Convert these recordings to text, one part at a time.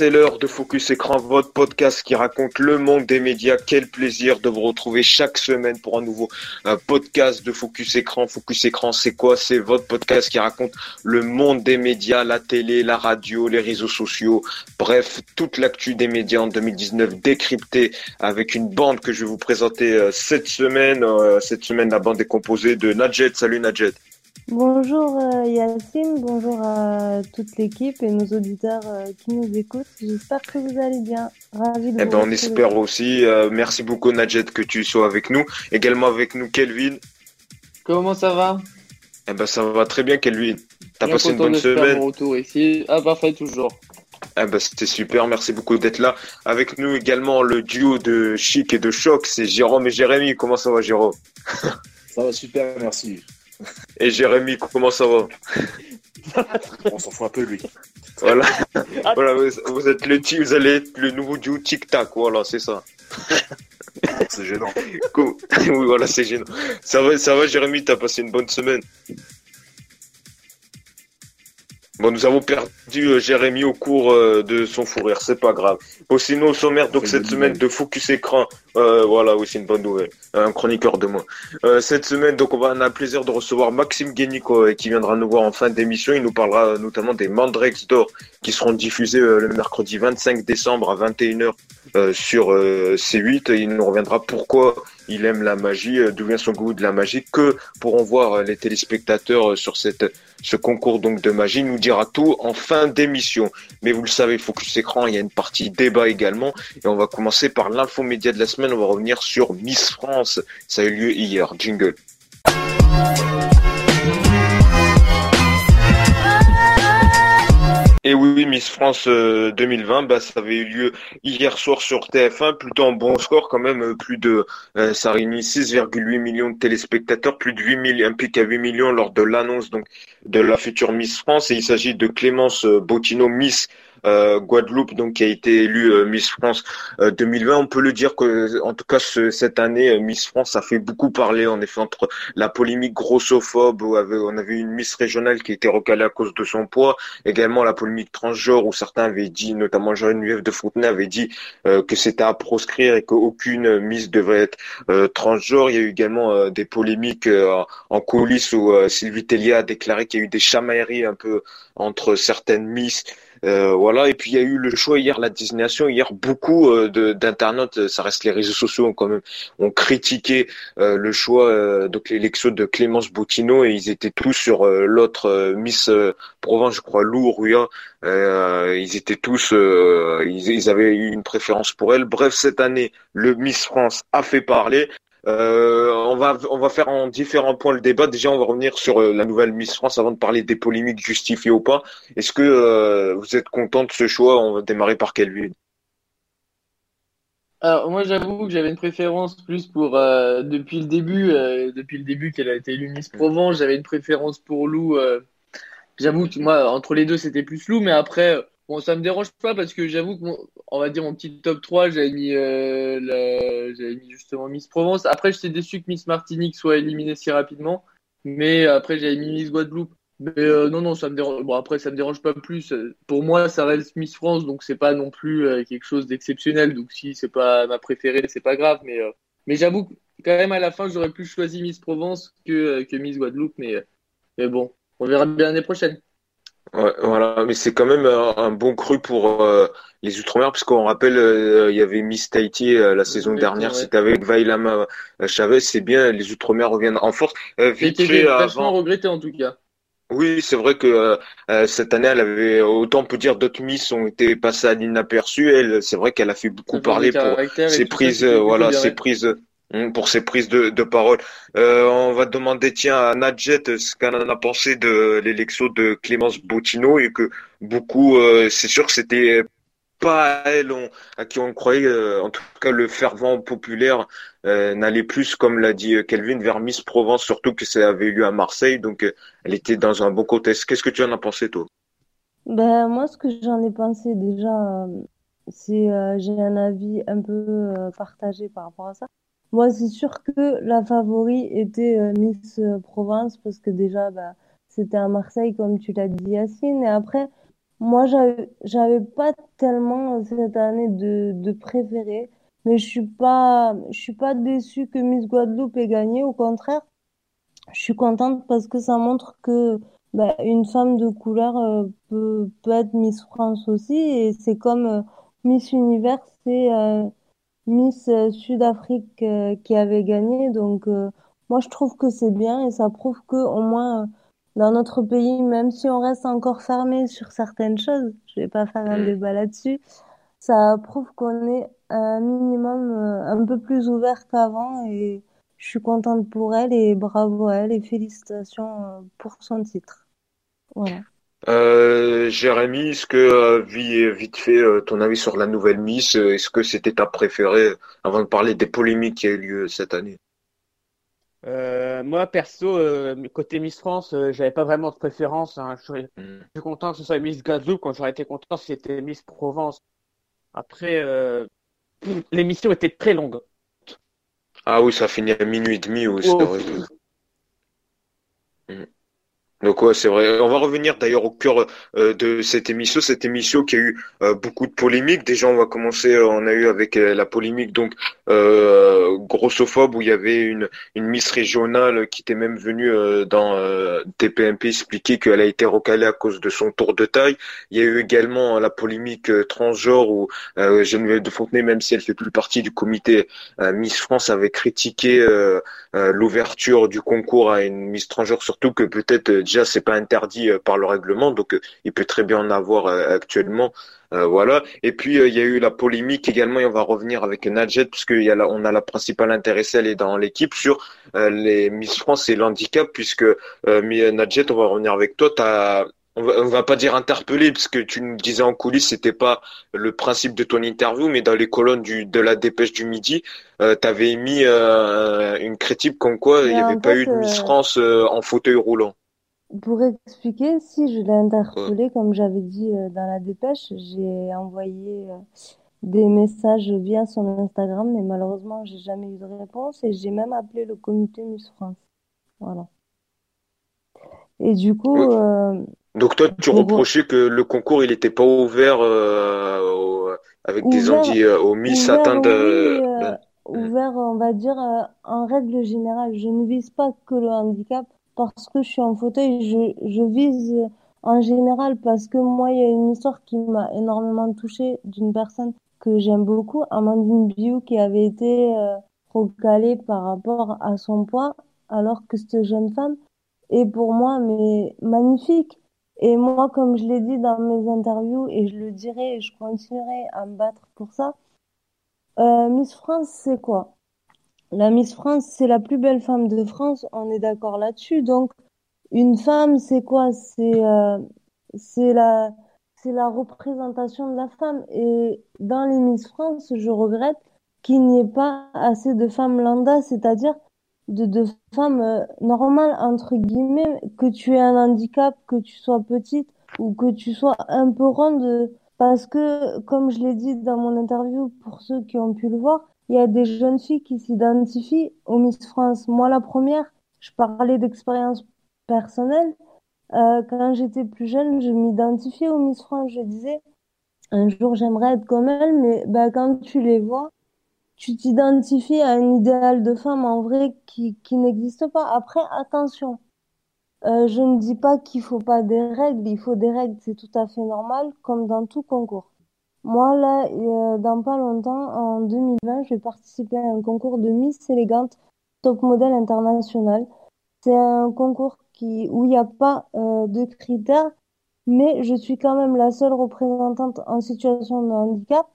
C'est l'heure de Focus Écran, votre podcast qui raconte le monde des médias. Quel plaisir de vous retrouver chaque semaine pour un nouveau podcast de Focus Écran. Focus Écran, c'est quoi? C'est votre podcast qui raconte le monde des médias, la télé, la radio, les réseaux sociaux. Bref, toute l'actu des médias en 2019 décryptée avec une bande que je vais vous présenter euh, cette semaine. Euh, cette semaine, la bande est composée de Nadjet. Salut Nadjet. Bonjour euh, Yacine, bonjour à toute l'équipe et nos auditeurs euh, qui nous écoutent. J'espère que vous allez bien. Ravi de eh ben, on espère aussi. Euh, merci beaucoup Nadjet que tu sois avec nous. Également avec nous Kelvin. Comment ça va? Eh ben ça va très bien Kelvin. T'as passé une bonne semaine mon retour ici. Ah parfait toujours. Eh ben, c'était super, merci beaucoup d'être là. Avec nous également le duo de Chic et de Choc, c'est Jérôme et Jérémy. Comment ça va Jérôme? Ça va super, merci. Et Jérémy, comment ça va On s'en fout un peu, lui. Voilà, voilà vous, êtes le vous allez être le nouveau duo Tic Tac, voilà, c'est ça. c'est gênant. Oui, voilà, c'est gênant. Ça va, ça va, Jérémy, t'as passé une bonne semaine Bon, nous avons perdu euh, Jérémy au cours euh, de son fou rire, c'est pas grave. Bon, sinon, au sommaire, donc cette semaine de Focus Écran, euh, voilà, oui, c'est une bonne nouvelle. Un chroniqueur de moi. cette semaine, donc, on avoir le plaisir de recevoir Maxime Guénico, qui viendra nous voir en fin d'émission. Il nous parlera notamment des Mandrex d'or qui seront diffusés le mercredi 25 décembre à 21h sur C8. Il nous reviendra pourquoi il aime la magie, d'où vient son goût de la magie, que pourront voir les téléspectateurs sur ce concours donc de magie nous dira tout en fin d'émission. Mais vous le savez, Focus Écran, il y a une partie débat également. Et on va commencer par l'info média de la semaine. On va revenir sur Miss France. Ça a eu lieu hier. Jingle. Et oui, Miss France 2020, euh, bah, ça avait eu lieu hier soir sur TF1, plutôt en bon score quand même, euh, plus de, euh, ça réunit 6,8 millions de téléspectateurs, plus de 8 millions, un pic à 8 millions lors de l'annonce donc de la future Miss France. Et il s'agit de Clémence Bottineau, Miss euh, Guadeloupe, donc qui a été élue euh, Miss France 2020. Euh, on peut le dire que, en tout cas, cette année, Miss France a fait beaucoup parler, en effet, entre la polémique grossophobe où on avait une Miss régionale qui était recalée à cause de son poids, également la polémique transgenre où certains avaient dit, notamment Jean-Yves de Fontenay avait dit que c'était à proscrire et qu'aucune Miss devait être transgenre. Il y a eu également des polémiques en coulisses où Sylvie Tellier a déclaré qu'il y a eu des chamailleries un peu entre certaines Miss euh, voilà, et puis il y a eu le choix hier, la désignation. Hier, beaucoup euh, d'internautes, euh, ça reste les réseaux sociaux, quand même, ont critiqué le choix, donc l'élection de Clémence Boutineau, et ils étaient tous sur l'autre Miss Provence, je crois, Lou Ruya. ils étaient tous, ils, avaient eu une préférence pour elle. Bref, cette année, le Miss France a fait parler. Euh, on va on va faire en différents points le débat. Déjà, on va revenir sur euh, la nouvelle Miss France avant de parler des polémiques justifiées ou pas. Est-ce que euh, vous êtes content de ce choix? On va démarrer par Kelvin. Alors moi, j'avoue que j'avais une préférence plus pour depuis le début, depuis le début qu'elle a été élue Miss Provence, j'avais une préférence pour Lou. j'avoue que moi, entre les deux, c'était plus Lou, mais après Bon, ça me dérange pas parce que j'avoue que on va dire mon petit top 3, j'avais mis, euh, j'avais mis justement Miss Provence. Après, j'étais déçu que Miss Martinique soit éliminée si rapidement, mais après j'avais mis Miss Guadeloupe. Mais euh, non, non, ça me dérange. Bon, après, ça me dérange pas plus. Pour moi, ça reste Miss France, donc c'est pas non plus euh, quelque chose d'exceptionnel. Donc si c'est pas ma préférée, c'est pas grave. Mais mais j'avoue que quand même à la fin, j'aurais plus choisi Miss Provence que que Miss Guadeloupe. Mais mais bon, on verra bien l'année prochaine. Ouais, voilà, mais c'est quand même un, bon cru pour euh, les Outre-mer, puisqu'on rappelle, euh, il y avait Miss Tahiti euh, la saison dernière, c'était avec Vailama Chavez, c'est bien, les Outre-mer reviennent en force. vite fait, avant... regretté en tout cas. Oui, c'est vrai que cette année, elle avait autant on peut dire d'autres Miss ont été passées à l'inaperçu. Elle, c'est vrai qu'elle a fait beaucoup parler pour ses prises, voilà, ses prises pour ses prises de, de parole. Euh, on va demander tiens à Nadjet ce qu'elle en a pensé de l'élection de Clémence Bottineau et que beaucoup, euh, c'est sûr que c'était pas elle à qui on croyait, euh, en tout cas le fervent populaire n'allait plus, comme l'a dit Kelvin, vers Miss Provence, surtout que ça avait eu lieu à Marseille, donc elle était dans un bon contexte. Qu'est-ce que tu en as pensé toi? Ben moi, ce que j'en ai pensé déjà, c'est j'ai un avis un peu partagé par rapport à ça. Moi, c'est sûr que la favori était euh, Miss euh, Provence parce que déjà, bah, c'était à Marseille, comme tu l'as dit, Yacine. Et après, Moi, j'avais, pas tellement euh, cette année de, de préféré, mais je suis pas, je suis pas déçue que Miss Guadeloupe ait gagné. Au contraire, je suis contente parce que ça montre que bah, une femme de couleur peut, peut être Miss France aussi, et c'est comme Miss Univers, c'est Miss euh, Sud-Afrique euh, qui avait gagné. Donc, euh, moi, je trouve que c'est bien et ça prouve que au moins dans notre pays, même si on reste encore fermé sur certaines choses, je vais pas faire un Mm. débat là-dessus, ça prouve qu'on est un minimum euh, un peu plus ouvert qu'avant et je suis contente pour elle et bravo à elle et félicitations pour son titre. Voilà. Euh, Jérémy, est-ce que, euh, vi- vite fait, euh, ton avis sur la nouvelle Miss, euh, est-ce que c'était ta préférée avant de parler des polémiques qui a eu lieu cette année? Euh, moi, perso, euh, côté Miss France, j'avais pas vraiment de préférence. hein. Je suis je Mm. suis content que ce soit Miss Guadeloupe quand j'aurais été content si c'était Miss Provence. Après, euh, l'émission était très longue. Ah oui, ça finit à minuit et demi, oui, Oh. Donc ouais, c'est vrai. On va revenir d'ailleurs au cœur euh, de cette émission, cette émission qui a eu euh, beaucoup de polémiques. Déjà, on va commencer. euh, on a eu avec euh, la polémique donc euh, grossophobe où il y avait une une Miss régionale qui était même venue dans TPMP expliquer qu'elle a été recalée à cause de son tour de taille. Il y a eu également la polémique transgenre où Geneviève de Fontenay, même si elle fait plus partie du comité Miss France, avait critiqué l'ouverture du concours à une Miss transgenre, surtout que peut-être déjà c'est pas interdit euh, par le règlement, donc euh, il peut très bien en avoir euh, actuellement. Euh, voilà. Et puis euh, il y a eu la polémique également, et on va revenir avec Nadjet, puisque y a la, on a la principale intéressée, elle est dans l'équipe sur euh, les Miss France et l'handicap, puisque euh, mais, Nadjet, on va revenir avec toi. T'as, on va, on va pas dire interpellé, parce que tu nous disais en coulisses, c'était pas le principe de ton interview, mais dans les colonnes du, de la dépêche du midi, euh, t'avais émis euh, une critique comme quoi il n'y avait pas eu de Miss France euh, en fauteuil roulant. Pour expliquer, si je l'ai Ouais. interpellé, comme j'avais dit euh, dans la dépêche, j'ai envoyé euh, des messages via son Instagram, mais malheureusement, j'ai jamais eu de réponse et j'ai même appelé le comité Miss France. Voilà. Et du coup, euh, Donc toi, tu reprochais que le concours, il n'était pas ouvert euh, au- avec des ouvert, handi euh, aux Miss ouvert, atteintes oui, euh, de- ouvert, on va dire, euh, en règle générale. Je ne vise pas que le handicap parce que je suis en fauteuil, je, vise en général parce que moi, il y a une histoire qui m'a énormément touchée d'une personne que j'aime beaucoup, Amandine Biou, qui avait été euh, recalée par rapport à son poids, alors que cette jeune femme est pour moi mais magnifique. Et moi, comme je l'ai dit dans mes interviews, et je le dirai, et je continuerai à me battre pour ça, euh, Miss France, c'est quoi? La Miss France, c'est la plus belle femme de France, on est d'accord là-dessus. Donc, une femme, c'est quoi? C'est euh, c'est la la représentation de la femme. Et dans les Miss France, je regrette qu'il n'y ait pas assez de femmes lambda, c'est-à-dire de, de femmes euh, normales, entre guillemets, que tu aies un handicap, que tu sois petite ou que tu sois un peu ronde, parce que, comme je l'ai dit dans mon interview, pour ceux qui ont pu le voir, il y a des jeunes filles qui s'identifient aux Miss France. Moi, la première, je parlais d'expérience personnelle. Euh, quand j'étais plus jeune, je m'identifiais aux Miss France. Je disais, un jour, j'aimerais être comme elle, mais bah, quand tu les vois, tu t'identifies à un idéal de femme en vrai qui, qui n'existe pas. Après, attention, euh, je ne dis pas qu'il faut pas des règles, il faut des règles, c'est tout à fait normal, comme dans tout concours. Moi, là, euh, dans pas longtemps, en 2020, je vais participer à un concours de Miss Élégante Top Model International. C'est un concours qui, où il n'y a pas euh, de critères, mais je suis quand même la seule représentante en situation de handicap.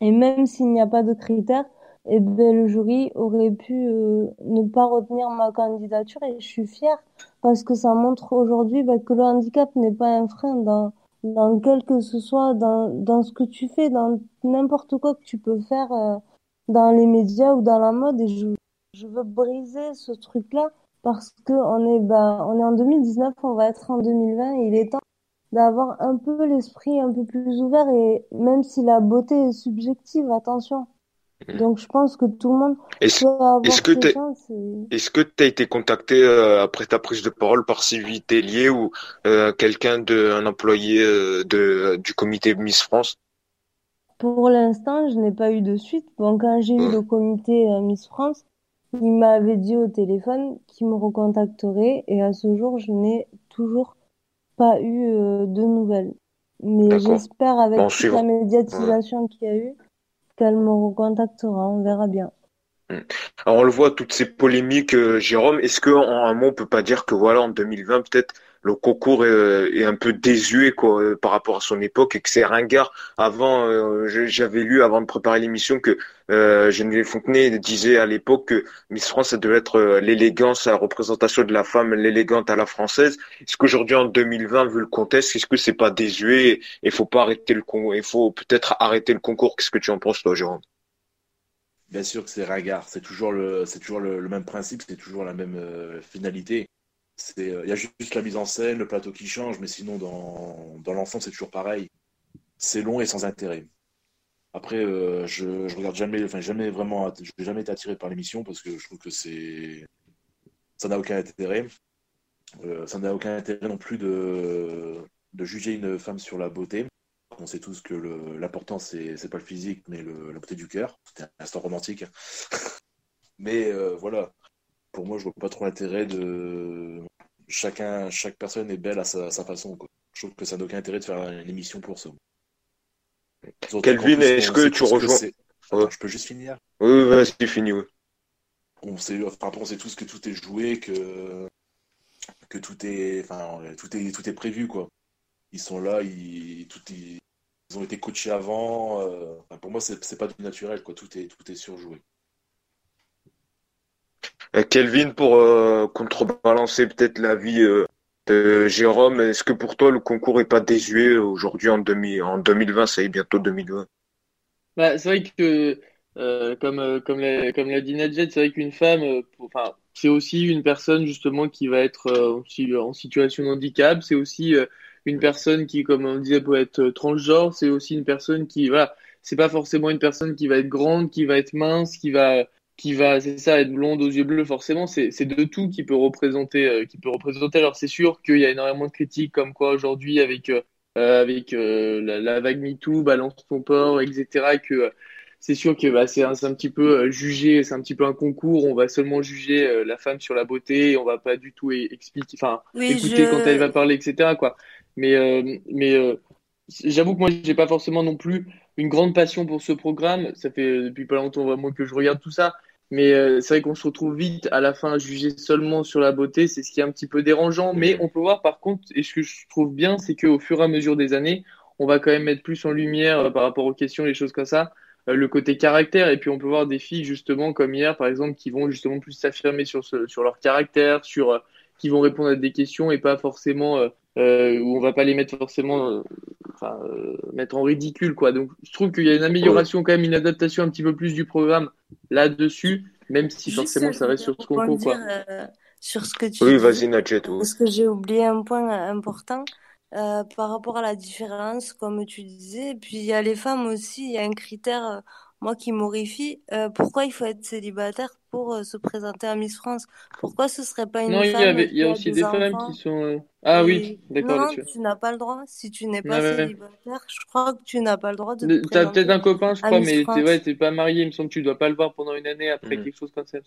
Et même s'il n'y a pas de critères, eh ben, le jury aurait pu euh, ne pas retenir ma candidature et je suis fière parce que ça montre aujourd'hui bah, que le handicap n'est pas un frein dans, dans quel que ce soit, dans, dans ce que tu fais, dans n'importe quoi que tu peux faire euh, dans les médias ou dans la mode. Et je, je veux briser ce truc-là parce que on est, bah, on est en 2019, on va être en 2020 et il est temps d'avoir un peu l'esprit un peu plus ouvert et même si la beauté est subjective, attention. Mhm. Donc je pense que tout le monde Est-ce peut avoir est-ce que et- est-ce que tu as été contacté euh, après ta prise de parole par Sylvie Tellier ou euh, quelqu'un de un employé euh, de du comité Miss France? Pour l'instant, je n'ai pas eu de suite. Bon, quand j'ai eu Ouais. le comité euh, Miss France, il m'avait dit au téléphone qu'il me recontacterait et à ce jour, je n'ai toujours pas eu euh, de nouvelles. Mais D'accord. j'espère avec Bon, toute la médiatisation qu'il y a eu qu'elle me recontactera. On verra bien. Alors on le voit toutes ces polémiques, euh, Jérôme. Est-ce que en un mot on peut pas dire que voilà en 2020 peut-être le concours est, est un peu désuet quoi euh, par rapport à son époque et que c'est ringard. Avant, euh, j'avais lu avant de préparer l'émission que euh, Geneviève Fontenay disait à l'époque que Miss France ça devait être euh, l'élégance, la représentation de la femme, l'élégante à la française. Est-ce qu'aujourd'hui en 2020 vu le contexte, est-ce que c'est pas désuet et il faut pas arrêter le concours, il faut peut-être arrêter le concours? Qu'est-ce que tu en penses toi, Jérôme? Bien sûr que c'est ringard, c'est toujours le, toujours le, le même principe, c'est toujours la même euh, finalité. Euh, il y a juste la mise en scène, le plateau qui change, mais sinon dans, dans l'ensemble c'est toujours pareil. C'est long et sans intérêt. Après, euh, je, je regarde jamais, enfin jamais vraiment, je n'ai jamais été attiré par l'émission parce que je trouve que c'est, ça n'a aucun intérêt. Euh, ça n'a aucun intérêt non plus de, juger une femme sur la beauté. On sait tous que l'important, c'est c'est pas le physique, mais le- la beauté du cœur. C'était un instant romantique. Mais voilà, pour moi, je vois pas trop l'intérêt de. Chacun, chaque personne est belle à sa, sa façon, quoi. Je trouve que ça n'a aucun intérêt de faire une émission pour ça. Kelvin, est-ce que tu rejoins- Ouais. Je peux juste finir? Oui, oui, vas-y, fini, oui. on sait, enfin, on sait tous que tout est joué, que, que tout est, enfin, tout est, tout est prévu, quoi. Ils sont là, ils, tout ils ont été coachés avant. euh, enfin, pour moi, c'est c'est pas du naturel, quoi. Tout est, tout est surjoué. Euh, Kelvin, pour euh, contrebalancer peut-être l'avis euh, de Jérôme, est-ce que pour toi le concours est pas désuet aujourd'hui en, en 2020, ça y est bientôt 2020? Bah, c'est vrai que, comme, comme l'a, comme l'a dit Nadjet, c'est vrai qu'une femme, c'est aussi une personne justement qui va être en situation de handicap. C'est aussi une personne qui, comme on disait, peut être transgenre. C'est aussi une personne qui, voilà, c'est pas forcément une personne qui va être grande, qui va être mince, qui va, qui va, c'est ça, être blonde aux yeux bleus. Forcément, c'est, c'est de tout qui peut représenter, euh, qui peut représenter. Alors, c'est sûr qu'il y a énormément de critiques comme quoi aujourd'hui avec euh, euh, avec euh, la, la vague MeToo, balance ton porc, etc. Que euh, c'est sûr que bah, c'est un, c'est un petit peu euh, jugé, c'est un petit peu un concours. On va seulement juger euh, la femme sur la beauté, et on va pas du tout e- expliquer, enfin Oui, écouter je- quand elle va parler, etc. Quoi. Mais euh, mais euh, j'avoue que moi j'ai pas forcément non plus une grande passion pour ce programme. Ça fait depuis pas longtemps vraiment que je regarde tout ça. Mais euh, c'est vrai qu'on se retrouve vite à la fin à juger seulement sur la beauté, c'est ce qui est un petit peu dérangeant. Mais on peut voir par contre, et ce que je trouve bien, c'est qu'au fur et à mesure des années, on va quand même mettre plus en lumière euh, par rapport aux questions, les choses comme ça, euh, le côté caractère. Et puis on peut voir des filles justement comme hier, par exemple, qui vont justement plus s'affirmer sur sur leur caractère, sur qui vont répondre à des questions et pas forcément euh, où on va pas les mettre forcément, euh, enfin euh, mettre en ridicule quoi. Donc je trouve qu'il y a une amélioration quand même, une adaptation un petit peu plus du programme là-dessus, même si Juste, forcément ça reste sur ce rebondir, quoi. euh, sur ce que tu Oui, vas-y, Nadjet. oui. Parce que j'ai oublié un point important euh, par rapport à la différence, comme tu disais. Puis il y a les femmes aussi, il y a un critère, euh, moi, qui m'horrifie. Euh, pourquoi il faut être célibataire pour euh, se présenter à Miss France? Pourquoi ce serait pas une Non, il y femme avait, il y qui a a aussi des femmes enfants qui sont. euh, Ah oui, d'accord non, tu n'as pas le droit. Si tu n'es pas Ouais, ouais. célibataire, je crois que tu n'as pas le droit de Le- T'as peut-être un copain, je crois, mais t'es ouais, t'es pas marié. Il me semble que tu dois pas le voir pendant une année après Mhm. quelque chose comme ça.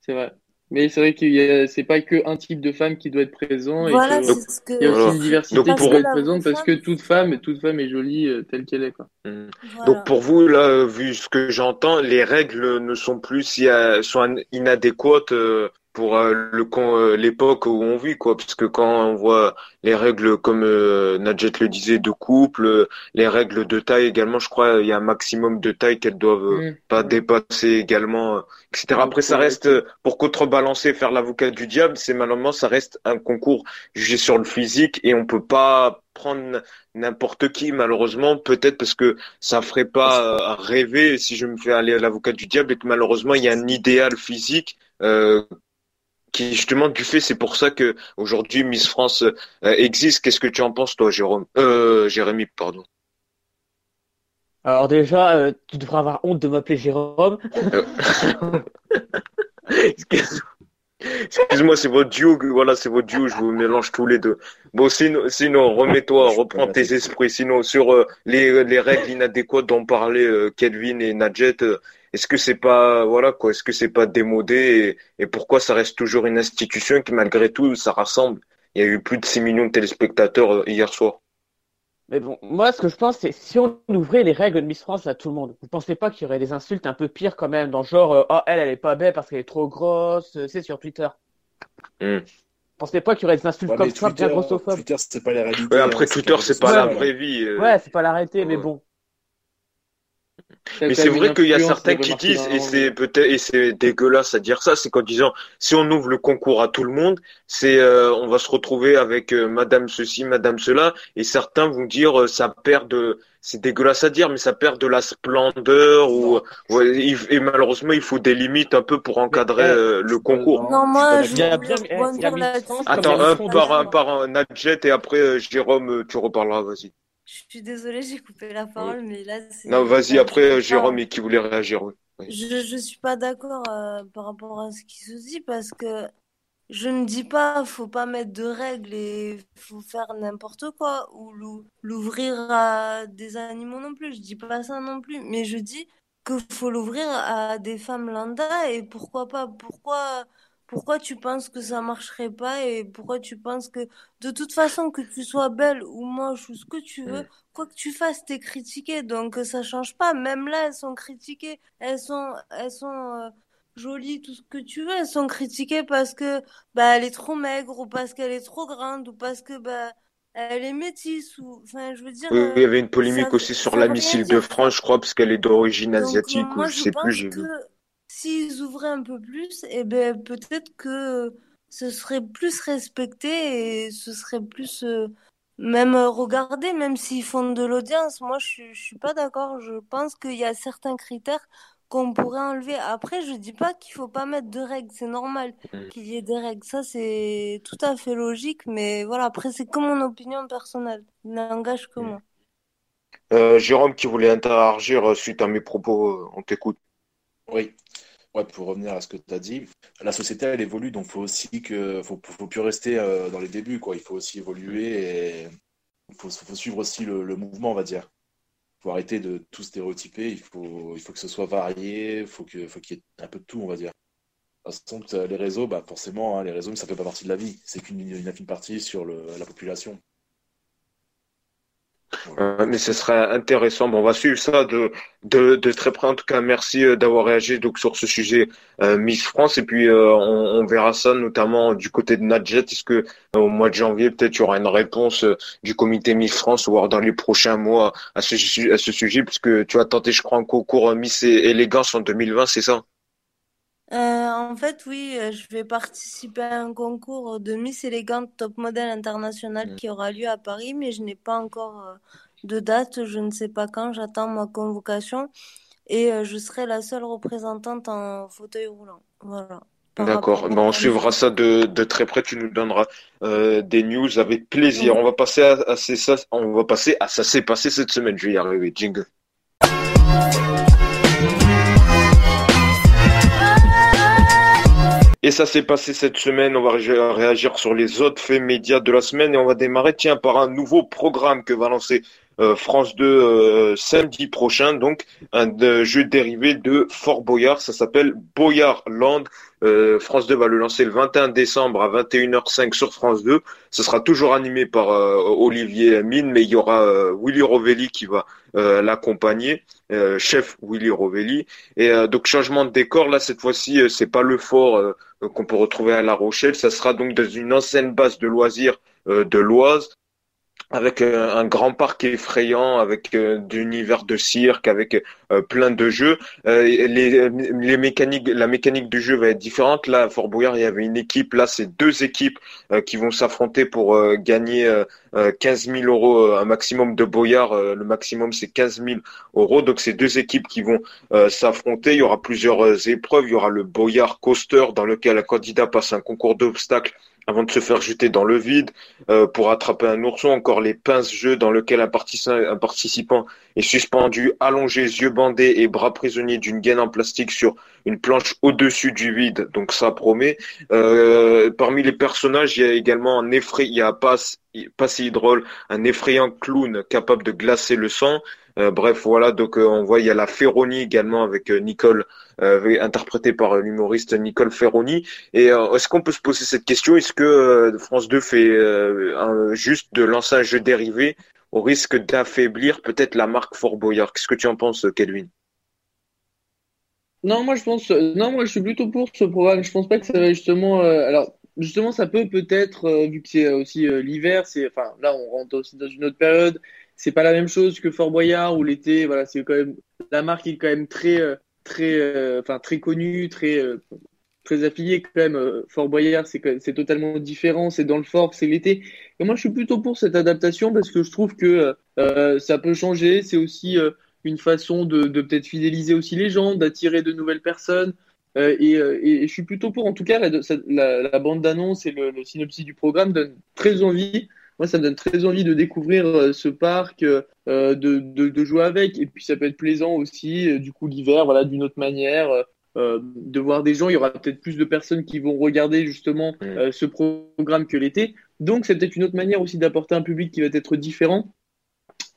C'est vrai. Mais c'est vrai qu'il y a, c'est pas que un type de femme qui doit être présent et Voilà, que Donc, c'est ce que... il y a aussi Voilà. une diversité Donc, qui pour- doit être présente parce que toute femme, toute femme est jolie euh, telle qu'elle est, quoi. Mm. Voilà. Donc pour vous, là, vu ce que j'entends, les règles ne sont plus si euh, sont inadéquates euh, pour euh, le con- euh, l'époque où on vit, quoi. Parce que quand on voit les règles, comme euh, Nadjet le disait, de couple, euh, les règles de taille également, je crois, il y a un maximum de taille qu'elles doivent Mm. pas Mm. dépasser également, etc. Donc, Après, ça reste, pour contrebalancer, faire l'avocat du diable, c'est malheureusement, ça reste un concours jugé sur le physique et on peut pas prendre n'importe qui, malheureusement, peut-être parce que ça ferait pas rêver si je me fais aller à l'avocat du diable et que malheureusement, il y a un idéal physique, euh, qui justement du fait, c'est pour ça que aujourd'hui Miss France euh, existe. Qu'est-ce que tu en penses, toi, Jérôme? Euh, Jérémy, pardon. Alors déjà, euh, tu devrais avoir honte de m'appeler Jérôme. Excuse- Excuse-moi, c'est votre duo, voilà, c'est votre duo, je vous mélange tous les deux. Bon, sinon, sinon remets-toi, reprends tes esprits. Sinon, sur euh, les, les règles inadéquates dont parlaient euh, Kelvin et Nadjet, euh, est-ce que c'est pas, voilà quoi, est-ce que c'est pas démodé et, et pourquoi ça reste toujours une institution qui, malgré tout, ça rassemble? Il y a eu plus de 6 millions de téléspectateurs euh, hier soir. Mais bon, moi, ce que je pense, c'est si on ouvrait les règles de Miss France à tout le monde, vous pensez pas qu'il y aurait des insultes un peu pires quand même, dans genre, euh, oh, elle, elle est pas belle parce qu'elle est trop grosse, euh, c'est sur Twitter. Vous pensez pas qu'il y aurait des insultes Ouais, comme ça, bien grossophobes? Twitter, c'est pas les réalités. Ouais, hein, après Twitter, c'est réseaux pas la vraie vie. euh. Ouais, c'est pas l'arrêter, mais Ouais. bon. Mais c'est vrai qu'il y a certains qui disent, et c'est peut-être, et c'est dégueulasse à dire ça, c'est qu'en disant, si on ouvre le concours à tout le monde, c'est, euh, on va se retrouver avec euh, Madame ceci, Madame cela, et certains vont dire, euh, ça perd de, c'est dégueulasse à dire, mais ça perd de la splendeur ou, ouais, et malheureusement, il faut des limites un peu pour encadrer euh, le concours. Non, moi, je voulais bien, eh, Attends, un par un par un, Nadjet, et après, euh, Jérôme, euh, tu reparleras, vas-y. Je suis désolée, j'ai coupé la parole, mais là, c'est. Non, vas-y, après, Jérôme, et qui voulait réagir, oui. Oui. Je, je suis pas d'accord euh, par rapport à ce qui se dit parce que je ne dis pas faut pas mettre de règles et faut faire n'importe quoi ou l'ou- l'ouvrir à des animaux non plus. Je dis pas ça non plus, mais je dis que faut l'ouvrir à des femmes lambda et pourquoi pas? Pourquoi pourquoi tu penses que ça marcherait pas et pourquoi tu penses que de toute façon que tu sois belle ou moche ou ce que tu veux, quoi que tu fasses, t'es critiqué, donc euh, ça change pas. Même là, elles sont critiquées, elles sont, elles sont euh, jolies, tout ce que tu veux. Elles sont critiquées parce que bah elle est trop maigre ou parce qu'elle est trop grande ou parce que bah elle est métisse ou enfin je veux dire. Oui, euh, il y avait une polémique ça- aussi sur la veut Miss rien dire, Île-de-France, je crois, parce qu'elle est d'origine asiatique, euh, ou je sais plus, j'ai vu. que s'ils ouvraient un peu plus, eh ben, peut-être que ce serait plus respecté et ce serait plus euh, même regardé, même s'ils font de l'audience. Moi, je, suis- je suis pas d'accord. Je pense qu'il y a certains critères qu'on pourrait enlever. Après, je dis pas qu'il faut pas mettre de règles. C'est normal Mm. qu'il y ait des règles. Ça, c'est tout à fait logique. Mais voilà, après, c'est que mon opinion personnelle. Il n'engage que Mm. moi. Euh, Jérôme qui voulait interagir euh, suite à mes propos, on t'écoute. Oui. Ouais, pour revenir à ce que tu as dit, la société elle évolue, donc faut aussi que faut, plus rester euh, dans les débuts, quoi. Il faut aussi évoluer et faut, faut suivre aussi le, mouvement, on va dire. Faut arrêter de tout stéréotyper, il faut, il faut que ce soit varié, il faut que, faut qu'il y ait un peu de tout, on va dire. De toute les réseaux, bah forcément, hein, les réseaux, ça fait pas partie de la vie. C'est qu'une une infime partie sur la population. Euh, mais ce serait intéressant. Bon, on va suivre ça de, de, très près. En tout cas, merci euh, d'avoir réagi donc sur ce sujet euh, Miss France. Et puis, on, verra ça notamment du côté de Nadjet. Est-ce que au mois de janvier, peut-être, il y aura une réponse du comité Miss France alors dans les prochains mois à ce, à ce sujet, puisque tu as tenté, je crois, un concours Miss é- Élégance en 2020, c'est ça? Euh, en fait, oui, euh, je vais participer à un concours de Miss Élégante Top Model International Mm. qui aura lieu à Paris, mais je n'ai pas encore euh, de date, je ne sais pas quand, j'attends ma convocation et euh, je serai la seule représentante en fauteuil roulant. Voilà. D'accord. Ben, on suivra ça de, de très près. Tu nous donneras euh, des news avec plaisir. On va passer à, à c'est ça. On va passer à ça s'est passé cette semaine. Je vais y arriver. Jingle. Et ça s'est passé cette semaine. On va ré- réagir sur les autres faits médias de la semaine et on va démarrer, tiens, par un nouveau programme que va lancer France 2 euh, samedi prochain. Donc, un euh, jeu dérivé de Fort Boyard. Ça s'appelle Boyard Land. Euh, France 2 va le lancer le 21 décembre à 21h05 sur France 2. Ce sera toujours animé par euh, Olivier Mine, mais il y aura euh, Willy Rovelli qui va euh, l'accompagner, euh, chef Willy Rovelli. Et euh, donc changement de décor là cette fois-ci, euh, c'est pas le fort euh, qu'on peut retrouver à La Rochelle, ça sera donc dans une ancienne base de loisirs euh, de l'Oise avec euh, un grand parc effrayant, avec euh, d'univers de cirque, avec euh, plein de jeux. Euh, les, les mécaniques, la mécanique du jeu va être différente. Là, à Fort Boyard, il y avait une équipe. Là, c'est deux équipes euh, qui vont s'affronter pour euh, gagner euh, euh, 15 000 euros, euh, un maximum de Boyard. euh, le maximum, c'est 15 000 euros. Donc, c'est deux équipes qui vont euh, s'affronter. Il y aura plusieurs euh, épreuves. Il y aura le Boyard Coaster, dans lequel un candidat passe un concours d'obstacles avant de se faire jeter dans le vide euh, pour attraper un ourson, encore les pinces-jeux dans lequel un, participant est suspendu, allongé, yeux bandés et bras prisonniers d'une gaine en plastique sur une planche au-dessus du vide. Donc ça promet. Euh, parmi les personnages, il y a également un effray, il y a pas, pas si un effrayant clown capable de glacer le sang. Euh, bref, voilà, donc euh, on voit il y a la Ferroni également avec euh, Nicole, interprétée par l'humoriste Nicole Ferroni. Et est-ce qu'on peut se poser cette question? Est-ce que France 2 fait juste de lancer un jeu dérivé au risque d'affaiblir peut-être la marque Fort Boyard? Qu'est-ce que tu en penses, Kelvin? Non, moi je pense, non, moi je suis plutôt pour ce programme. Je pense pas que ça va justement, alors justement, ça peut peut-être, vu que c'est aussi l'hiver, c'est, enfin, là, on rentre aussi dans une autre période c'est pas la même chose que Fort Boyard où l'été, voilà, c'est quand même la marque est quand même très euh, très euh, enfin très connue, très euh, très affiliée quand même. Fort Boyard, c'est c'est totalement différent, c'est dans le fort, c'est l'été. Et moi, je suis plutôt pour cette adaptation parce que je trouve que ça peut changer. C'est aussi une façon de, de peut-être fidéliser aussi les gens, d'attirer de nouvelles personnes. et, et, je suis plutôt pour. En tout cas, la, la, la bande d'annonce et le, le synopsis du programme donnent très envie moi, ça me donne très envie de découvrir euh, ce parc, euh, de, de, de, jouer avec. Et puis, ça peut être plaisant aussi, euh, du coup, l'hiver, voilà, d'une autre manière, de voir des gens. Il y aura peut-être plus de personnes qui vont regarder justement mm. ce programme que l'été. Donc, c'est peut-être une autre manière aussi d'apporter un public qui va être différent.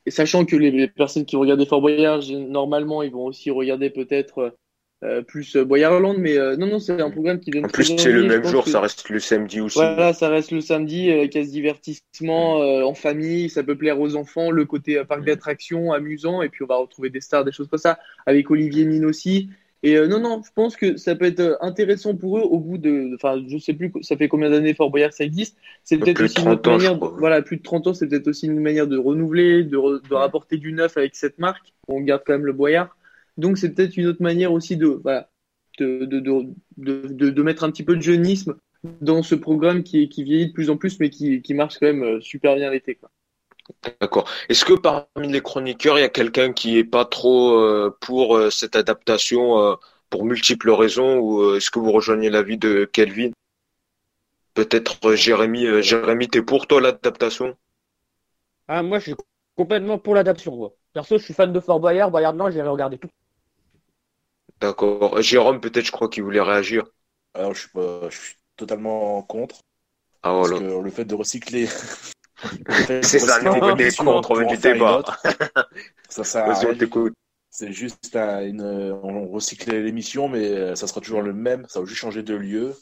Et sachant que les, personnes qui vont regarder Fort Boyard, normalement, ils vont aussi regarder peut-être euh, plus euh, Boyarland, mais euh, non, non, c'est un programme qui donne. En plus, c'est le même jour, ça reste le samedi aussi. Voilà, ça reste le samedi, casse divertissement en famille, ça peut plaire aux enfants, le côté parc d'attractions amusant, et puis on va retrouver des stars, des choses comme ça, avec Olivier Mine aussi. Et non, non, je pense que ça peut être intéressant pour eux au bout de, enfin, je sais plus, ça fait combien d'années Fort Boyard ça existe? C'est peut-être aussi une manière, voilà, plus de 30 ans, c'est peut-être aussi une manière de renouveler, de, de rapporter du neuf avec cette marque. On garde quand même le Boyard. Donc c'est peut-être une autre manière aussi de, voilà, de, de, de, de, mettre un petit peu de jeunisme dans ce programme qui, qui vieillit de plus en plus, mais qui, qui marche quand même euh, super bien l'été. D'accord. Est-ce que parmi les chroniqueurs, il y a quelqu'un qui est pas trop euh, pour euh, cette adaptation pour multiples raisons, ou est-ce que vous rejoignez l'avis de Kelvin? Peut-être Jérémy. Jérémy, t'es pour toi l'adaptation? Ah, moi, je suis complètement pour l'adaptation. Perso, je suis fan de Fort Boyard. Boyard, non, j'ai regardé tout. D'accord. Jérôme, peut-être, je crois qu'il voulait réagir. Alors, je suis, pas, je suis totalement contre. Ah, voilà. Parce que le fait de recycler. c'est ça, le niveau des contre du débat. ça à C'est juste une, on recycle l'émission, mais euh, ça sera toujours le même. Ça va juste changer de lieu.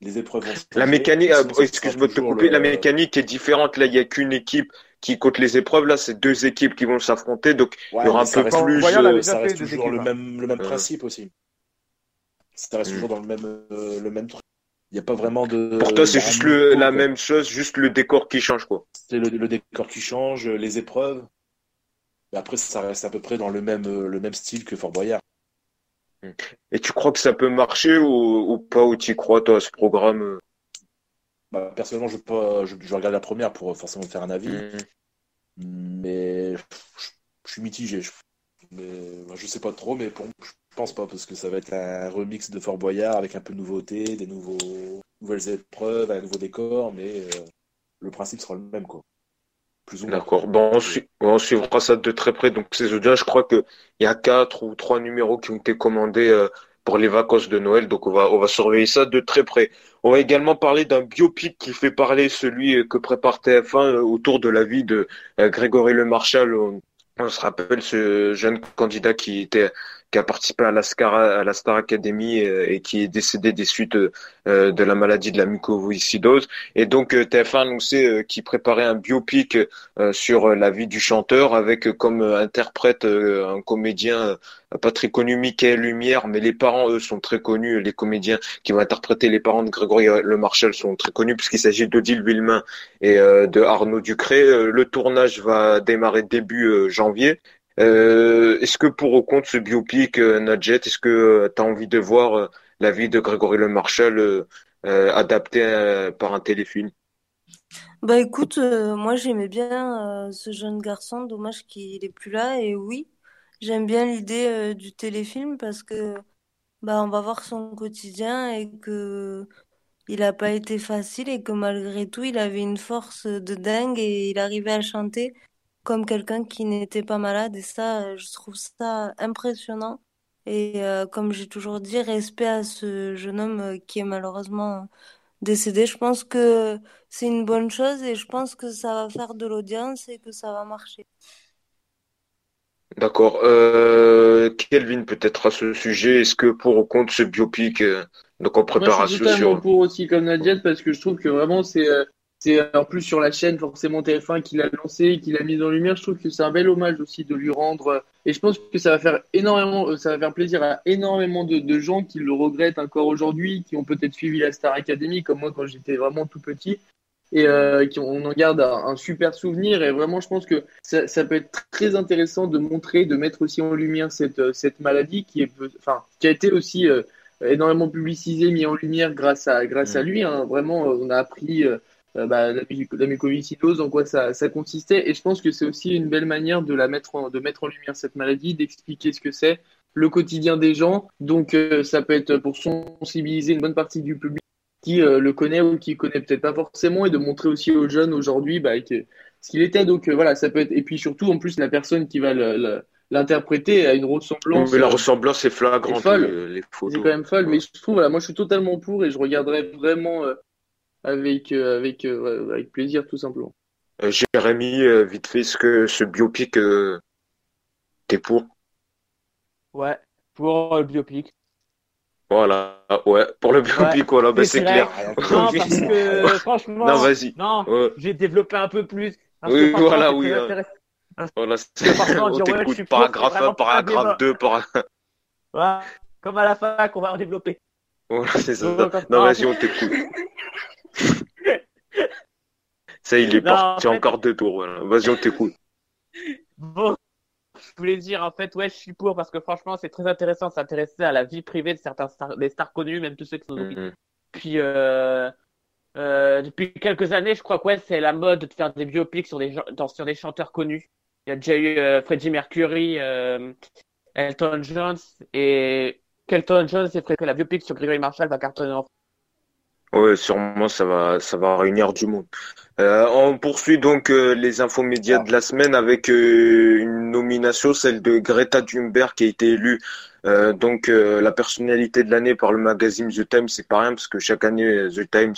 Les épreuves vont La mécanique, euh, excuse-moi de te couper, la mécanique est différente. Là, il n'y a qu'une équipe qui compte les épreuves. Là, c'est deux équipes qui vont s'affronter, donc il y aura un peu plus. Euh, ça reste toujours le même, le même principe aussi. Ça reste hmm. toujours dans le même, euh, le même truc. Il n'y a pas vraiment de. Pour toi, c'est juste le, la même chose, juste le décor qui change, quoi. C'est le, le, décor qui change, les épreuves. Mais après, ça reste à peu près dans le même, le même style que Fort Boyard. Hmm. Et tu crois que ça peut marcher ou, ou pas, ou tu crois, toi, à ce programme bah, personnellement, je, pas, je, je, regarde la première pour forcément faire un avis. Mm. Mais je, suis mitigé. Je, mais, bah, je sais pas trop, mais pour, je pense pas, parce que ça va être un remix de Fort Boyard avec un peu de nouveauté, des nouveaux, nouvelles épreuves, un nouveau décor, mais euh, le principe sera le même, quoi. Plus ou moins. D'accord. Bon, on, suivra ça de très près. Donc, ces audiences, je crois qu'il y a quatre ou trois numéros qui ont été commandés euh, les vacances de Noël. Donc on va on va surveiller ça de très près. On va également parler d'un biopic qui fait parler celui que prépare TF1 euh, autour de la vie de euh, Grégory Le Marchal. On se rappelle ce jeune candidat qui était qui a participé à la Star, à la Star Academy euh, et qui est décédé des suites euh, de la maladie de la mucoviscidose. Et donc euh, TF1 annonçait qu'il préparait un biopic sur la vie du chanteur avec comme interprète un comédien pas très connu, Michael Lumière, mais les parents, eux, sont très connus. Les comédiens qui vont interpréter les parents de Grégory Le Marchal sont très connus puisqu'il s'agit d'Odile Villemain et de Arnaud Ducré. Le tournage va démarrer début janvier euh, est-ce que pour au compte ce biopic, euh, Nadjet, est-ce que euh, tu as envie de voir la vie de Grégory Le Marchal adaptée par un téléfilm? Bah écoute, moi j'aimais bien ce jeune garçon, dommage qu'il est plus là. Et oui, j'aime bien l'idée du téléfilm parce que bah on va voir son quotidien et que il a pas été facile et que malgré tout, il avait une force de dingue et il arrivait à chanter comme quelqu'un qui n'était pas malade. Et ça, je trouve ça impressionnant. Et euh, comme j'ai toujours dit, respect à ce jeune homme euh, qui est malheureusement décédé. Je pense que c'est une bonne chose et je pense que ça va faire de l'audience et que ça va marcher. D'accord. Euh, Kelvin, peut-être à ce sujet, est-ce que pour ou contre ce biopic, euh, donc en Moi, je suis préparation totalement sur... pour aussi comme Nadia parce que je trouve que vraiment c'est euh, c'est en plus sur la chaîne forcément TF1 qui l'a lancé, qui l'a mis en lumière. Je trouve que c'est un bel hommage aussi de lui rendre euh, et je pense que ça va faire énormément, euh, ça va faire plaisir à énormément de, de gens qui le regrettent encore aujourd'hui, qui ont peut-être suivi la Star Academy comme moi quand j'étais vraiment tout petit et euh, qui on en garde un, un super souvenir et vraiment je pense que ça, ça peut être très intéressant de montrer de mettre aussi en lumière cette euh, cette maladie qui est enfin qui a été aussi euh, énormément publicisée mis en lumière grâce à grâce à Mm. lui hein. vraiment euh, on a appris euh, euh, bah, la, la mucoviscidose en quoi ça ça consistait et je pense que c'est aussi une belle manière de la mettre en, de mettre en lumière cette maladie d'expliquer ce que c'est le quotidien des gens donc euh, ça peut être pour sensibiliser une bonne partie du public qui euh, le connaît ou qui connaît peut-être pas forcément et de montrer aussi aux jeunes aujourd'hui bah, que, ce qu'il était. Donc euh, voilà, ça peut être. Et puis surtout, en plus, la personne qui va le- le- l'interpréter a une ressemblance. Mais la ressemblance est flagrante, folle. euh, les C'est photos. quand même folle. Ouais. Mais je trouve, voilà, moi, je suis totalement pour et je regarderai vraiment euh, avec euh, avec euh, avec plaisir, tout simplement. Euh, Jérémy, vite fait, est-ce que ce biopic, euh, t'es pour? Ouais, pour le biopic. Voilà, ouais, pour le biopic, voilà, bah, C'est clair. Non, parce que franchement, Non, vas-y. non, Ouais. j'ai développé un peu plus. Parce Oui, que voilà, oui, hein. Voilà, on dit, t'écoute, paragraphe c'est 1, vraiment pas un paragraphe débat. 2, para... Voilà. Comme à la fac, on va en développer. Voilà, c'est ça. Donc, non, vas-y, on t'écoute. Ça, il est Non, parti en fait- encore deux tours, voilà. Vas-y, on t'écoute. Bon, je voulais dire, en fait, ouais, je suis pour parce que franchement, c'est très intéressant de s'intéresser à la vie privée de certains stars, des stars connues, même tous ceux qui sont Mhm. Puis, euh, euh, depuis quelques années, je crois que ouais, c'est la mode de faire des biopics sur des, gens- sur des chanteurs connus. Il y a déjà eu euh, Freddie Mercury, euh, Elton John, et qu'Elton John, c'est vrai que la biopic sur Gregory Marshall va cartonner en Ouais, sûrement, ça va, ça va réunir du monde. Euh, on poursuit donc euh, les infos médias de la semaine avec euh, une nomination, celle de Greta Thunberg qui a été élue euh, donc la personnalité de l'année par le magazine The Times. C'est pas rien parce que chaque année The Times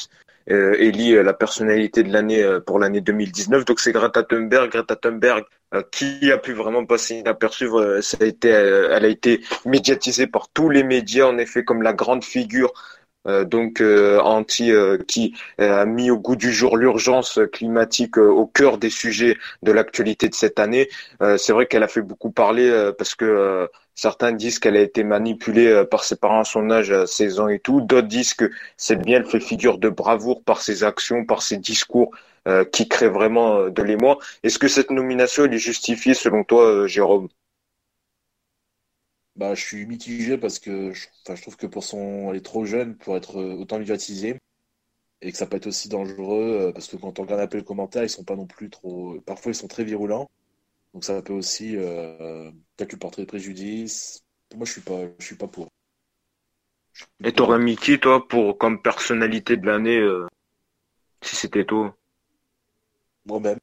élit la personnalité de l'année pour l'année 2019. Donc c'est Greta Thunberg. Greta Thunberg qui a pu vraiment passer inaperçue. ça a été, elle a été médiatisée par tous les médias en effet comme la grande figure euh, donc euh, anti euh, qui euh, a mis au goût du jour l'urgence climatique au cœur des sujets de l'actualité de cette année. C'est vrai qu'elle a fait beaucoup parler parce que certains disent qu'elle a été manipulée par ses parents à son âge à 16 ans et tout. D'autres disent que c'est bien, elle fait figure de bravoure par ses actions, par ses discours qui créent vraiment de l'émoi. Est-ce que cette nomination elle est justifiée selon toi, Jérôme? Bah, je suis mitigé parce que je, enfin, je trouve que pour son, elle est trop jeune pour être euh, autant médiatisée et que ça peut être aussi dangereux euh, parce que quand on regarde un peu les commentaires, ils sont pas non plus trop. Parfois, ils sont très virulents, donc ça peut aussi euh, peut-être lui porter préjudice. Moi, je suis pas, je suis pas pour. Suis Et t'aurais mis qui toi pour comme personnalité de l'année euh, si c'était toi? Moi-même.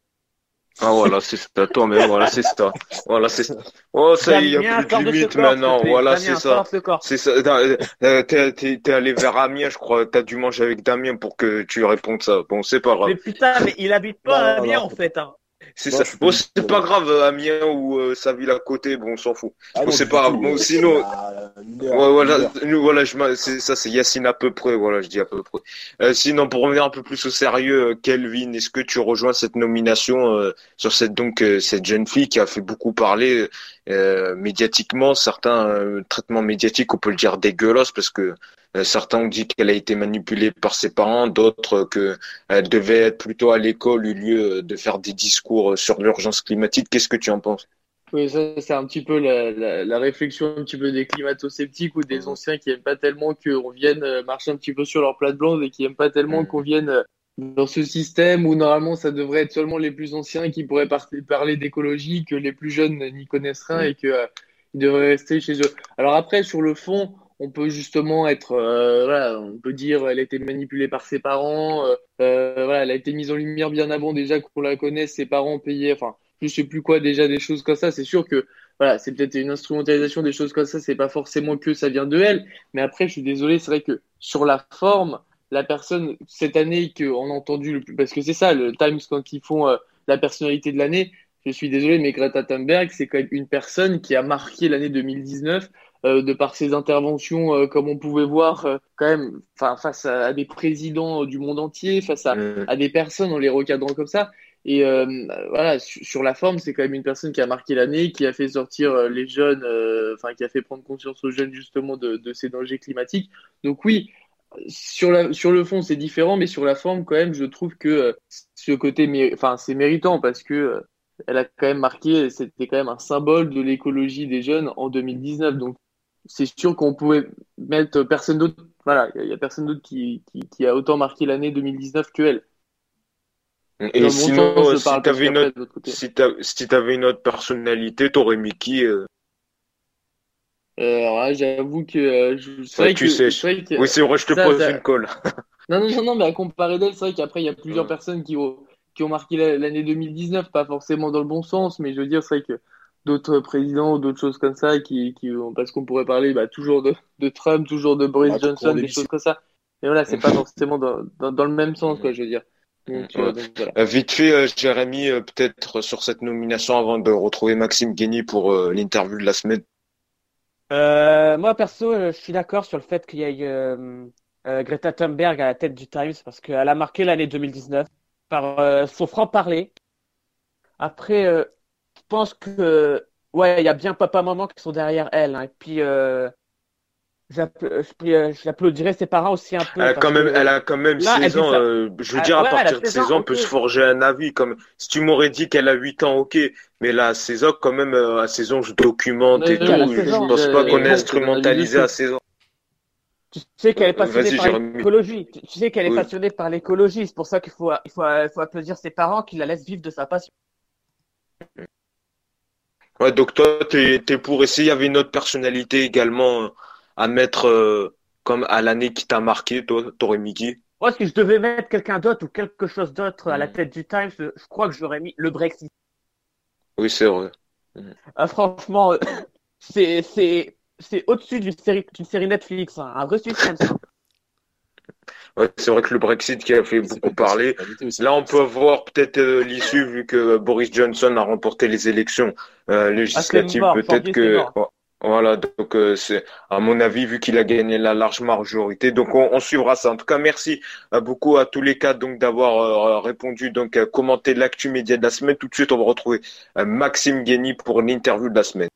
Ah voilà, c'est ça, toi mais voilà, c'est ça. Voilà, c'est ça. Oh, ça y est, il y a plus de limite maintenant. Voilà, c'est ça. C'est ça. Euh, euh, T'es, t'es, t'es allé vers Amiens, je crois. T'as dû manger avec Damien pour que tu répondes ça. Bon, c'est pas grave. Mais putain, mais il habite pas à Amiens, en fait, hein. C'est ça. Bon, c'est pas grave, Amiens ou euh, sa ville à côté. Bon, on s'en fout. Ah Bon, c'est pas Bon, sinon- Ouais, une voilà, nous, voilà, je, c'est ça, c'est Yacine à peu près, voilà, je dis à peu près. Euh, sinon, pour revenir un peu plus au sérieux, euh, Kelvin, est-ce que tu rejoins cette nomination euh, sur cette donc euh, cette jeune fille qui a fait beaucoup parler euh, médiatiquement, certains euh, traitements médiatiques, on peut le dire dégueulasses parce que certains ont dit qu'elle a été manipulée par ses parents, d'autres euh, que elle devait être plutôt à l'école au lieu euh, de faire des discours euh, sur l'urgence climatique. Qu'est-ce que tu en penses? Oui, ça, c'est un petit peu la, la, la réflexion un petit peu des climato-sceptiques ou des anciens qui aiment pas tellement qu'on vienne euh, marcher un petit peu sur leur plate blanche et qui aiment pas tellement qu'on vienne euh, dans ce système où normalement ça devrait être seulement les plus anciens qui pourraient par- parler d'écologie, que les plus jeunes n'y connaissent rien et que euh, ils devraient rester chez eux. Alors après, sur le fond, on peut justement être, euh, voilà, on peut dire, elle a été manipulée par ses parents, euh, euh, voilà, elle a été mise en lumière bien avant déjà qu'on la connaisse, ses parents payaient, enfin, je sais plus quoi déjà des choses comme ça. C'est sûr que voilà, c'est peut-être une instrumentalisation des choses comme ça. C'est pas forcément que ça vient de elle, mais après, je suis désolé, c'est vrai que sur la forme, la personne cette année qu'on a entendu le plus, parce que c'est ça, le Times quand ils font la personnalité de l'année. Je suis désolé, mais Greta Thunberg, c'est quand même une personne qui a marqué l'année 2019 euh, de par ses interventions, euh, comme on pouvait voir, euh, quand même, enfin face à, des présidents du monde entier, face à, à des personnes en les recadrant comme ça. Et voilà, sur, la forme, c'est quand même une personne qui a marqué l'année, qui a fait sortir les jeunes, enfin qui a fait prendre conscience aux jeunes justement de, de ces dangers climatiques. Donc oui, sur, la, sur le fond, c'est différent, mais sur la forme, quand même, je trouve que ce côté, enfin, c'est méritant parce que elle a quand même marqué, c'était quand même un symbole de l'écologie des jeunes en 2019. Donc, c'est sûr qu'on pouvait mettre personne d'autre. Voilà, il y, a personne d'autre qui, qui, qui, a autant marqué l'année 2019 que elle. Et sinon, si autre, si avais une autre personnalité, t'aurais mis qui euh... euh alors j'avoue que euh, je, c'est vrai tu que, sais. Que, oui, c'est vrai, je te pose une colle. non, non, non, mais à comparer d'elle, c'est vrai qu'après il y a plusieurs personnes qui ont qui ont marqué l'année 2019, pas forcément dans le bon sens, mais je veux dire, c'est vrai que d'autres présidents ou d'autres choses comme ça qui, qui parce qu'on pourrait parler bah, toujours de, de, Trump, toujours de Boris bah, Johnson, des choses comme ça. Mais voilà, c'est pas forcément dans, dans, dans, le même sens, quoi, je veux dire. Donc, euh, euh, Vite fait, euh, Jérémy, peut-être sur cette nomination avant de retrouver Maxime Guény pour l'interview de la semaine. moi, perso, je suis d'accord sur le fait qu'il y ait Greta Thunberg à la tête du Times parce qu'elle a marqué l'année 2019 par son franc-parler. Après, pense que ouais, il y a bien papa maman qui sont derrière elle. Hein. Et puis euh, j'applaudirais ses parents aussi un peu. Elle a quand même, elle a quand même 16 ans. Euh, je veux dire, à partir de 16 ans, on peut se forger un avis. Comme si tu m'aurais dit qu'elle a 8 ans, ok. Mais là, à 16 ans, quand même, euh, à 16 ans, je documente et tout. Je pense pas qu'on est instrumentalisé à 16 ans. Tu sais qu'elle est passionnée par l'écologie. Tu sais qu'elle est passionnée par l'écologie. C'est pour ça qu'il faut, il faut, il faut applaudir ses parents qui la laissent vivre de sa passion. Ouais, donc toi, t'es es pour essayer. Il y avait une autre personnalité également euh, à mettre euh, comme à l'année qui t'a marqué, toi, t'aurais mis qui? Moi, si je devais mettre quelqu'un d'autre ou quelque chose d'autre à la hmm. tête du Times, je crois que j'aurais mis le Brexit. Oui, c'est vrai. Hmm. Ah, franchement, c'est c'est c'est au-dessus d'une série d'une série Netflix, hein, un vrai suspense. C'est vrai que le Brexit qui a fait beaucoup parler. Là, on peut voir peut-être euh, l'issue vu que Boris Johnson a remporté les élections euh, législatives. peut-être que voilà, donc euh, c'est à mon avis vu qu'il a gagné la large majorité. Donc on, suivra ça. En tout cas, merci beaucoup à tous les cas donc d'avoir répondu donc à commenter l'actu média de la semaine. Tout de suite, on va retrouver Maxime Guény pour l'interview de la semaine.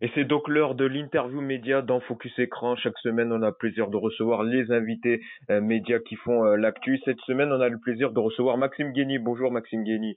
Et c'est donc l'heure de l'interview média dans Focus Écran. Chaque semaine, on a le plaisir de recevoir les invités euh, médias qui font euh, l'actu. Cette semaine, on a le plaisir de recevoir Maxime Guény. Bonjour Maxime Guény.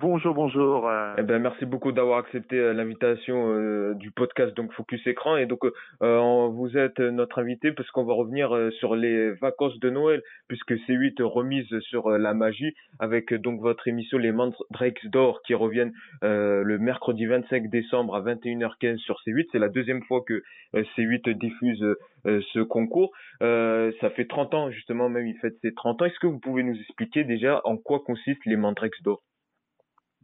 Bonjour, bonjour. Euh. Eh ben, merci beaucoup d'avoir accepté euh, l'invitation euh, du podcast donc Focus Écran et donc vous êtes notre invité parce qu'on va revenir sur les vacances de Noël puisque C8 remise sur la magie avec donc votre émission Les Mandrakes d'or qui reviennent le mercredi 25 décembre à 21h15 sur C8. C'est la deuxième fois que C8 diffuse ce concours. ça fait 30 ans justement même il fête ses 30 ans. Est-ce que vous pouvez nous expliquer déjà en quoi consistent les Mandrakes d'or?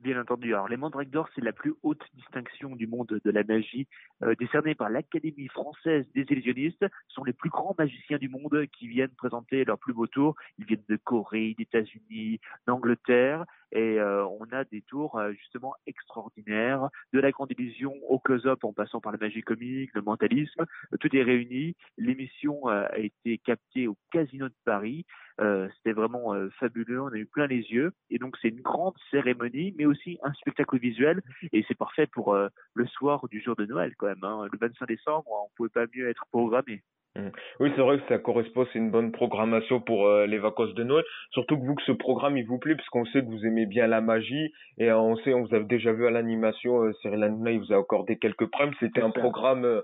Bien entendu. Alors, les Mandrakes d'or, c'est la plus haute distinction du monde de la magie, euh, décernée par l'Académie française des illusionnistes. Ce sont les plus grands magiciens du monde qui viennent présenter leur plus beau tour. Ils viennent de Corée, d'États-Unis, d'Angleterre, et euh, on a des tours euh, justement extraordinaires, de la grande illusion au close-up en passant par la magie comique, le mentalisme. Tout est réuni. L'émission a été captée au Casino de Paris. Euh, c'était vraiment euh, fabuleux, on a eu plein les yeux. Et donc c'est une grande cérémonie, mais aussi un spectacle visuel. Et c'est parfait pour euh, le soir du jour de Noël quand même. Hein. Le 25 décembre, on pouvait pas mieux être programmé. Mmh. Oui, c'est vrai que ça correspond, c'est une bonne programmation pour les vacances de Noël. Surtout que vous que ce programme il vous plaît, parce qu'on sait que vous aimez bien la magie et on sait, on vous a déjà vu à l'animation, Cyril Hanouna, il vous a accordé quelques primes. C'était un programme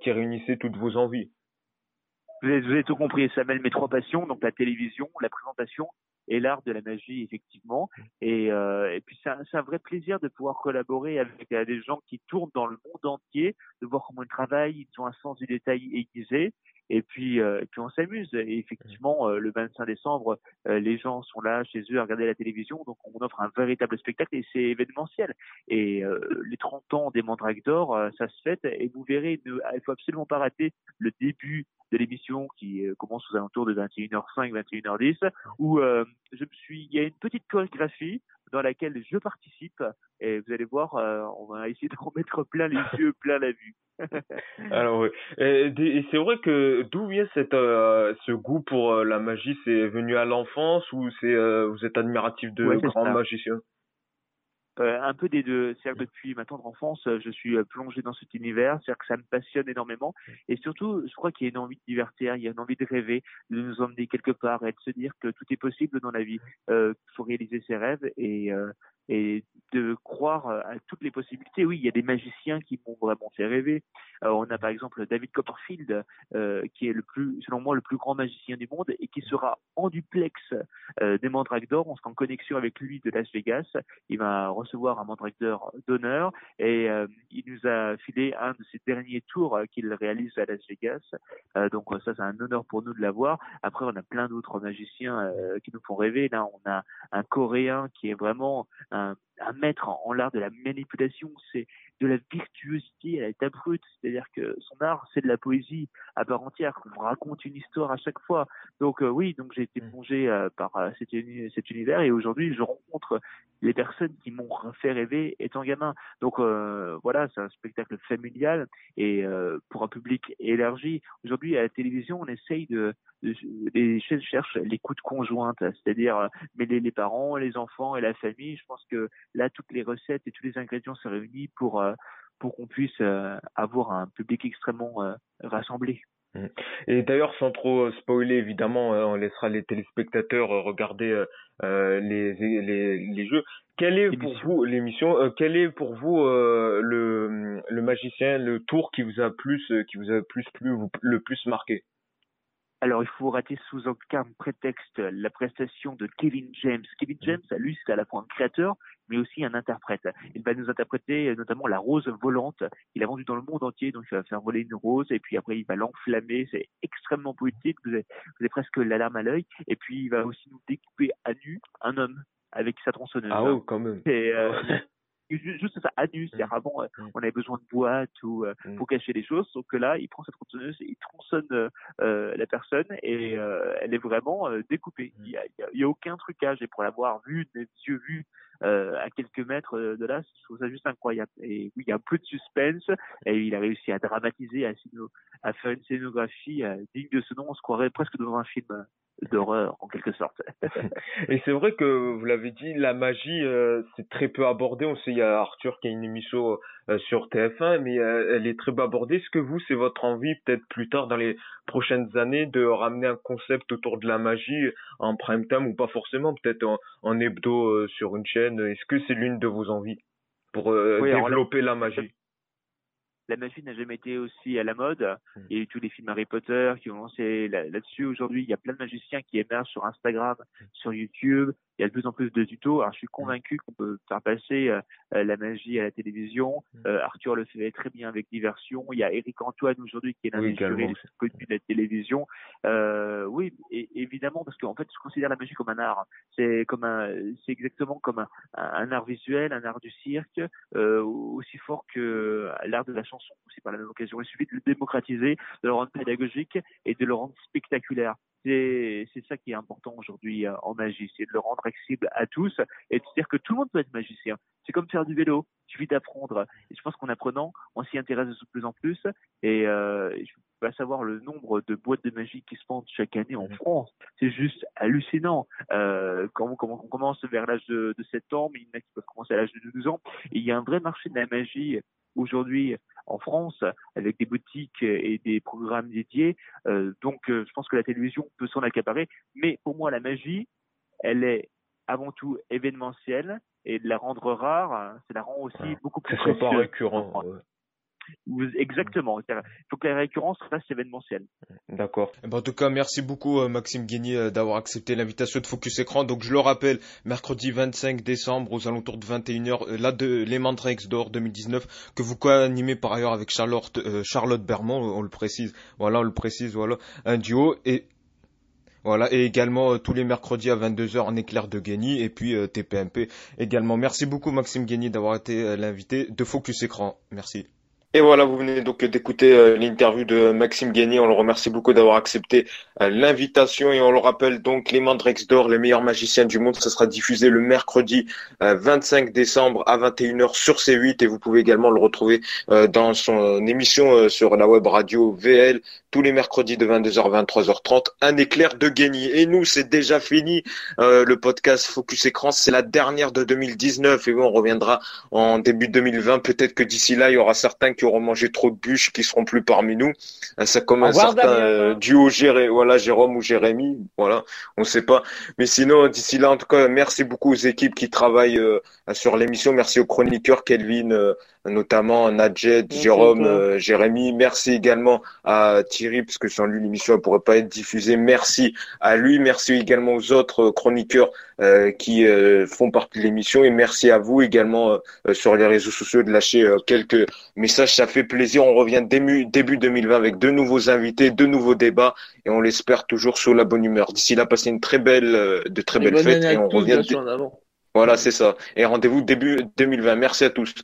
qui réunissait toutes vos envies. Vous avez, tout compris, ça mêle mes trois passions, donc la télévision, la présentation et l'art de la magie effectivement. Et, euh, et puis c'est un, un, vrai plaisir de pouvoir collaborer avec des gens qui tournent dans le monde entier, de voir comment ils travaillent, ils ont un sens du détail aiguisé et puis euh, et puis on s'amuse. Et effectivement euh, le 25 décembre euh, les gens sont là chez eux à regarder la télévision. Donc on offre un véritable spectacle et c'est événementiel. Et les 30 ans des Mandrake d'or ça se fête. Et vous verrez ne, il faut absolument pas rater le début de l'émission qui commence aux alentours de 21h05 21h10 où je me suis il y a une petite chorégraphie dans laquelle je participe. Et vous allez voir on va essayer d'en mettre plein les yeux plein la vue. Alors oui. Et, c'est vrai que d'où vient cette euh, ce goût pour euh, la magie? C'est venu à l'enfance ou c'est euh, vous êtes admiratif de grands magiciens? Un peu des deux. C'est-à-dire depuis ma tendre enfance, je suis plongé dans cet univers. C'est-à-dire que ça me passionne énormément. Et surtout, je crois qu'il y a une envie de divertir, il y a une envie de rêver, de nous emmener quelque part et de se dire que tout est possible dans la vie. Euh, faut réaliser ses rêves et et de croire à toutes les possibilités. Oui, il y a des magiciens qui m'ont vraiment fait rêver. Euh, on a par exemple David Copperfield, euh, qui est le plus, selon moi, le plus grand magicien du monde et qui sera en duplex euh, des Mandrake d'or. On sera en connexion avec lui de Las Vegas. Il va recevoir un Mandrake d'or d'honneur et il nous a filé un de ses derniers tours qu'il réalise à Las Vegas. donc ça, c'est un honneur pour nous de l'avoir. Après, on a plein d'autres magiciens qui nous font rêver. Là, on a un Coréen qui est vraiment Um, un maître en, l'art de la manipulation, c'est de la virtuosité à l'état brute, c'est-à-dire que son art, c'est de la poésie à part entière, on raconte une histoire à chaque fois. Donc euh, oui, donc j'ai été mm. plongé euh, par euh, cet, cet, univers et aujourd'hui je rencontre les personnes qui m'ont fait rêver étant gamin. Donc voilà, c'est un spectacle familial et pour un public élargi. Aujourd'hui à la télévision, on essaye de les chaînes cherchent l'écoute conjointe, c'est-à-dire mêler les parents, les enfants et la famille. Je pense que là, toutes les recettes et tous les ingrédients sont réunis pour euh, pour qu'on puisse euh, avoir un public extrêmement euh, rassemblé. Mmh. Et d'ailleurs, sans trop spoiler, évidemment, on laissera les téléspectateurs regarder les, les, les jeux. Quel est pour vous l'émission Quel est pour vous le, le magicien, le tour qui vous a plus qui vous a plus plu, le plus marqué? Alors, il faut rater sous aucun prétexte la prestation de Kevin James. Kevin. James, lui, c'est à la fois un créateur, mais aussi un interprète. Il va nous interpréter notamment la rose volante. Il a vendu dans le monde entier, donc il va faire voler une rose, et puis après il va l'enflammer. C'est extrêmement poétique. Vous avez, vous avez presque l'alarme à l'œil. Et puis il va aussi nous découper à nu un homme avec sa tronçonneuse. Ah oh, quand même. Et, euh, juste ça à nu. C'est-à-dire avant, euh, on avait besoin de boîte ou euh, mm. pour cacher les choses. Sauf que là, il prend cette tronçonneuse et il tronçonne euh, la personne et elle est vraiment découpée. Il y a, y a, aucun trucage. Et pour l'avoir vu, des yeux vus à quelques mètres de là, je trouve ça juste incroyable. Et oui, il y a un peu de suspense et il a réussi à dramatiser, à, à faire une scénographie digne de ce nom. On se croirait presque dans un film d'horreur en quelque sorte. et c'est vrai que vous l'avez dit, la magie euh, c'est très peu abordé. On sait il y a Arthur qui a une émission euh, sur TF1, mais euh, elle est très peu abordée. Est-ce que vous c'est votre envie peut-être plus tard dans les prochaines années de ramener un concept autour de la magie en prime time ou pas forcément, peut-être en, hebdo sur une chaîne? Est-ce que c'est l'une de vos envies pour développer la magie? La magie n'a jamais été aussi à la mode. Hmm. Il y a eu tous les films Harry Potter qui ont lancé là-dessus. Aujourd'hui, il y a plein de magiciens qui émergent sur Instagram, hmm. sur YouTube il y a de plus en plus de tutos. Alors, je suis convaincu qu'on peut faire passer euh, euh, la magie à la télévision. Euh, Arthur le fait très bien avec diversion. Il y a Eric Antoine aujourd'hui qui est l'un des jurés de la télévision. Euh, oui, et, évidemment, parce qu'en fait, je considère la magie comme un art. C'est comme un, c'est exactement comme un, un, art visuel, un art du cirque, aussi fort que l'art de la chanson. C'est par la même occasion. Il suffit de le démocratiser, de le rendre pédagogique et de le rendre spectaculaire. C'est c'est ça qui est important aujourd'hui euh, en magie, c'est de le rendre accessible à tous et de dire que tout le monde peut être magicien. C'est comme faire du vélo, il suffit d'apprendre. Et je pense qu'en apprenant, on s'y intéresse de plus en plus et euh, je vais savoir le nombre de boîtes de magie qui se vendent chaque année en France. C'est juste hallucinant. Euh, quand, on, quand on commence vers l'âge de, de 7 ans, mais il y en a qui peuvent commencer à l'âge de 12 ans, et il y a un vrai marché de la magie aujourd'hui en France avec des boutiques et des programmes dédiés. Euh, donc euh, je pense que la télévision peut s'en accaparer. Mais pour moi, la magie, elle est avant tout événementielle et de la rendre rare, ça la rend aussi beaucoup plus récurrent. Exactement. Il faut que la récurrence reste événementielle. D'accord. Eh ben, en tout cas, merci beaucoup euh, Maxime Guény euh, d'avoir accepté l'invitation de Focus Écran. Donc je le rappelle, mercredi 25 décembre aux alentours de 21h, euh, là de Les Mandrakes d'Or 2019 que vous co-animez par ailleurs avec Charlotte Charlotte Bermond, on le précise. Voilà, on le précise, voilà, un duo et voilà, et également tous les mercredis à 22h en éclair de Guény et puis TPMP également. Merci beaucoup Maxime Guény d'avoir été l'invité de Focus Écran. Merci. Et voilà, vous venez donc d'écouter euh, l'interview de Maxime Guény. On le remercie beaucoup d'avoir accepté euh, l'invitation et on le rappelle donc les Mandrex d'Or, les meilleurs magiciens du monde. Ça sera diffusé le mercredi 25 euh, décembre à 21h sur C8 et vous pouvez également le retrouver dans son émission sur la web radio VL tous les mercredis de 22h à 23h30, un éclair de Guény. Et nous, c'est déjà fini. Le podcast Focus Écran, c'est la dernière de 2019 et on reviendra en début 2020. Peut-être que d'ici là, il y aura certains qui auront mangé trop de bûches qui seront plus parmi nous. Euh, ça comme un certain euh, duo Géré, voilà, Jérôme ou Jérémy. Voilà, on sait pas. Mais sinon, d'ici là, en tout cas, merci beaucoup aux équipes qui travaillent sur l'émission. Merci aux chroniqueurs Kelvin, notamment Nadjet, Jérôme, euh, Jérémy. Merci également à Thierry, parce que sans lui, l'émission ne pourrait pas être diffusée. Merci à lui. Merci également aux autres chroniqueurs euh, qui euh, font partie de l'émission. Et merci à vous également sur les réseaux sociaux de lâcher quelques messages. Ça fait plaisir. On revient début, début 2020 avec de nouveaux invités, de nouveaux débats. Et on l'espère toujours sous la bonne humeur. D'ici là, passez une très belle, de très belles fêtes. Et on revient. Voilà, c'est ça. Et rendez-vous début 2020. Merci à tous.